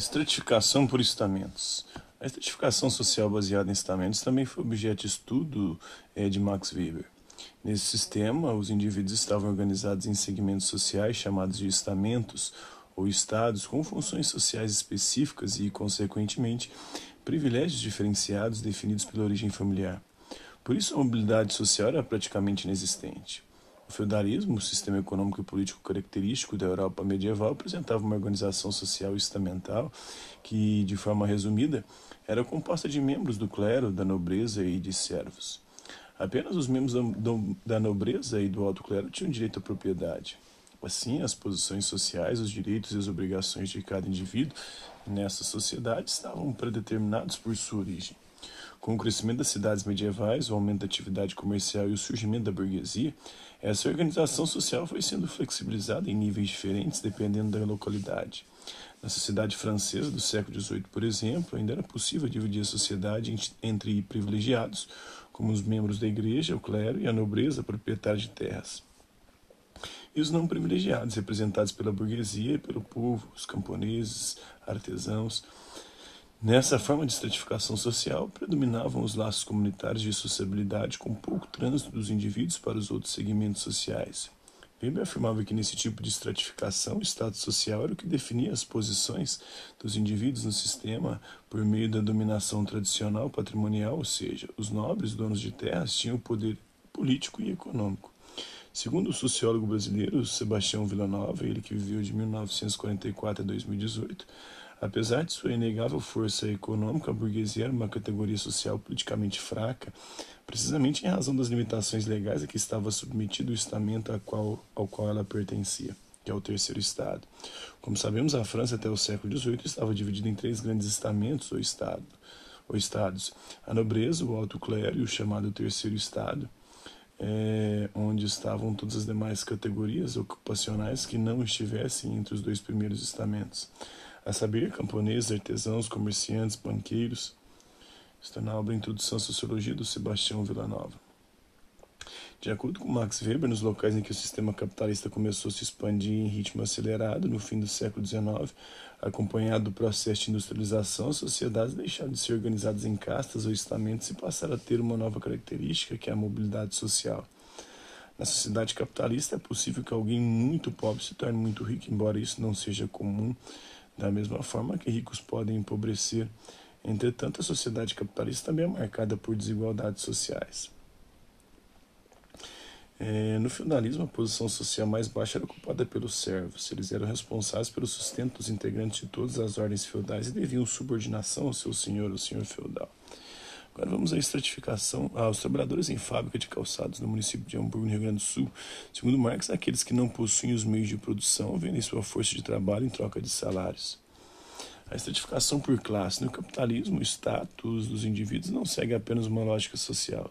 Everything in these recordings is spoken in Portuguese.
Estratificação por estamentos. A estratificação social baseada em estamentos também foi objeto de estudo é, de Max Weber. Nesse sistema, os indivíduos estavam organizados em segmentos sociais chamados de estamentos ou estados com funções sociais específicas e, consequentemente, privilégios diferenciados definidos pela origem familiar. Por isso, a mobilidade social era praticamente inexistente. O feudalismo, o sistema econômico e político característico da Europa medieval, apresentava uma organização social estamental que, de forma resumida, era composta de membros do clero, da nobreza e de servos. Apenas os membros da nobreza e do alto clero tinham direito à propriedade. Assim, as posições sociais, os direitos e as obrigações de cada indivíduo nessa sociedade estavam predeterminados por sua origem. Com o crescimento das cidades medievais, o aumento da atividade comercial e o surgimento da burguesia, essa organização social foi sendo flexibilizada em níveis diferentes dependendo da localidade. Na sociedade francesa do século XVIII, por exemplo, ainda era possível dividir a sociedade entre privilegiados, como os membros da igreja, o clero e a nobreza proprietária de terras, e os não privilegiados, representados pela burguesia e pelo povo, os camponeses, artesãos, Nessa forma de estratificação social, predominavam os laços comunitários de sociabilidade com pouco trânsito dos indivíduos para os outros segmentos sociais. Weber afirmava que nesse tipo de estratificação, o status social era o que definia as posições dos indivíduos no sistema por meio da dominação tradicional patrimonial, ou seja, os nobres donos de terras tinham poder político e econômico. Segundo o sociólogo brasileiro Sebastião Villanova, ele que viveu de 1944 a 2018, Apesar de sua inegável força econômica, a burguesia era uma categoria social politicamente fraca, precisamente em razão das limitações legais a que estava submetido o estamento ao qual, ao qual ela pertencia, que é o terceiro estado. Como sabemos, a França até o século XVIII estava dividida em três grandes estamentos ou, estado, ou estados: a nobreza, o alto clero e o chamado terceiro estado. É, onde estavam todas as demais categorias ocupacionais que não estivessem entre os dois primeiros estamentos a saber, camponeses, artesãos, comerciantes, banqueiros. Está na obra Introdução à Sociologia do Sebastião Villanova. De acordo com Max Weber, nos locais em que o sistema capitalista começou a se expandir em ritmo acelerado no fim do século XIX, acompanhado do processo de industrialização, as sociedades deixaram de ser organizadas em castas ou estamentos e passaram a ter uma nova característica, que é a mobilidade social. Na sociedade capitalista é possível que alguém muito pobre se torne muito rico, embora isso não seja comum da mesma forma que ricos podem empobrecer. Entretanto, a sociedade capitalista também é marcada por desigualdades sociais. É, no feudalismo, a posição social mais baixa era ocupada pelos servos. Eles eram responsáveis pelo sustento dos integrantes de todas as ordens feudais e deviam subordinação ao seu senhor, o senhor feudal. Agora vamos à estratificação. Ah, os trabalhadores em fábrica de calçados no município de Hamburgo, no Rio Grande do Sul, segundo Marx, aqueles que não possuem os meios de produção vendem sua força de trabalho em troca de salários. A estratificação por classe. No capitalismo, o status dos indivíduos não segue apenas uma lógica social.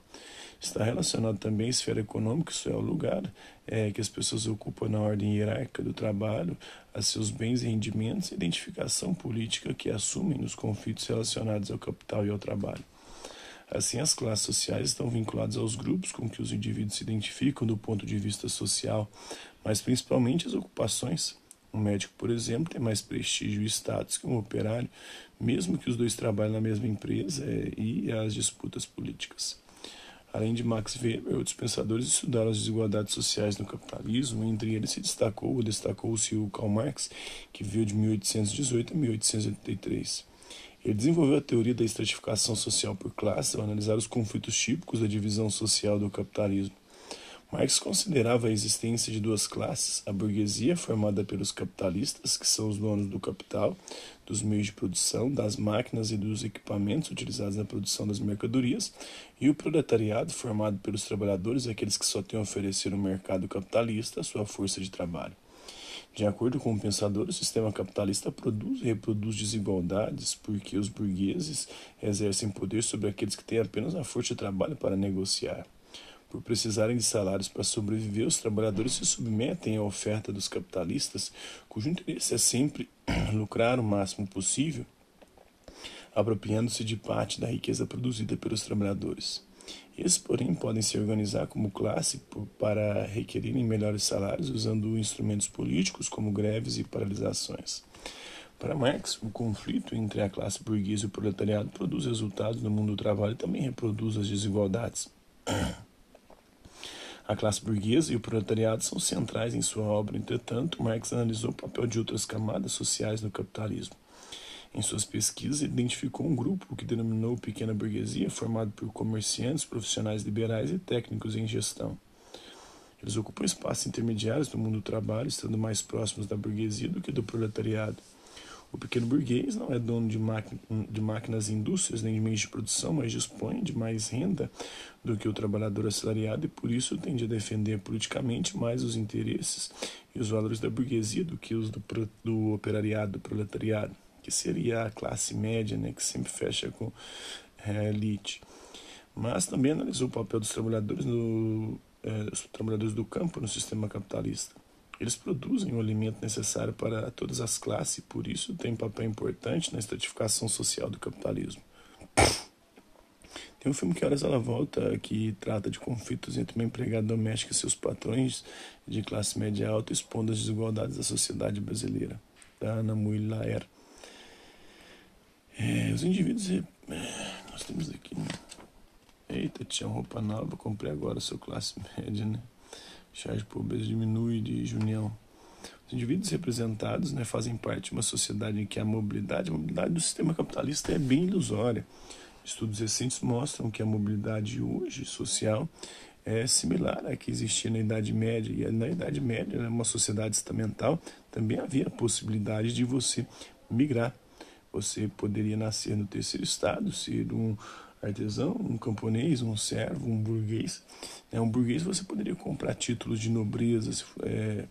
Está relacionado também à esfera econômica, isso é o lugar é, que as pessoas ocupam na ordem hierárquica do trabalho, a seus bens e rendimentos, e identificação política que assumem nos conflitos relacionados ao capital e ao trabalho. Assim, as classes sociais estão vinculadas aos grupos com que os indivíduos se identificam do ponto de vista social, mas principalmente as ocupações. Um médico, por exemplo, tem mais prestígio e status que um operário, mesmo que os dois trabalhem na mesma empresa é, e as disputas políticas. Além de Max Weber, outros pensadores estudaram as desigualdades sociais no capitalismo, entre eles se destacou, destacou-se o Karl Marx, que viveu de 1818 a 1883. Ele desenvolveu a teoria da estratificação social por classe ao analisar os conflitos típicos da divisão social do capitalismo. Marx considerava a existência de duas classes: a burguesia, formada pelos capitalistas, que são os donos do capital, dos meios de produção, das máquinas e dos equipamentos utilizados na produção das mercadorias, e o proletariado, formado pelos trabalhadores, aqueles que só têm a oferecer no mercado capitalista a sua força de trabalho. De acordo com o pensador, o sistema capitalista produz e reproduz desigualdades porque os burgueses exercem poder sobre aqueles que têm apenas a força de trabalho para negociar. Por precisarem de salários para sobreviver, os trabalhadores se submetem à oferta dos capitalistas, cujo interesse é sempre lucrar o máximo possível, apropriando-se de parte da riqueza produzida pelos trabalhadores. Esses, porém, podem se organizar como classe para requerirem melhores salários usando instrumentos políticos como greves e paralisações. Para Marx, o conflito entre a classe burguesa e o proletariado produz resultados no mundo do trabalho e também reproduz as desigualdades. A classe burguesa e o proletariado são centrais em sua obra, entretanto, Marx analisou o papel de outras camadas sociais no capitalismo. Em suas pesquisas, identificou um grupo que denominou pequena burguesia, formado por comerciantes, profissionais liberais e técnicos em gestão. Eles ocupam espaços intermediários no mundo do trabalho, estando mais próximos da burguesia do que do proletariado. O pequeno burguês não é dono de, de máquinas e indústrias nem de meios de produção, mas dispõe de mais renda do que o trabalhador assalariado e por isso tende a defender politicamente mais os interesses e os valores da burguesia do que os do, do operariado, do proletariado, que seria a classe média, né, que sempre fecha com é, elite. Mas também analisou o papel dos trabalhadores, no, é, os trabalhadores do campo no sistema capitalista. Eles produzem o alimento necessário para todas as classes e, por isso, têm papel importante na estratificação social do capitalismo. Tem um filme que Horas Ela Volta que trata de conflitos entre uma empregada doméstica e seus patrões de classe média alta, expondo as desigualdades da sociedade brasileira, da Ana Mui Laer. É, os indivíduos. É, nós temos aqui. Né? Eita, tinha roupa nova, comprei agora, sou classe média, né? chá de pobreza diminui de junião. Os indivíduos representados né, fazem parte de uma sociedade em que a mobilidade, a mobilidade do sistema capitalista é bem ilusória. Estudos recentes mostram que a mobilidade hoje social é similar à que existia na Idade Média. E na Idade Média, numa sociedade estamental, também havia a possibilidade de você migrar. Você poderia nascer no terceiro estado, ser um artesão, um camponês, um servo, um burguês. É, um burguês você poderia comprar títulos de nobreza é,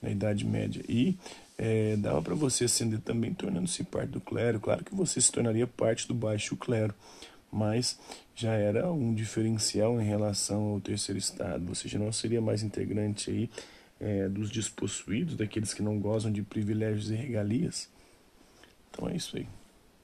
na Idade Média e é, dava para você ascender também tornando-se parte do clero. Claro que você se tornaria parte do baixo clero, mas já era um diferencial em relação ao terceiro estado. Você já não seria mais integrante aí é, dos despossuídos, daqueles que não gozam de privilégios e regalias. Então é isso aí.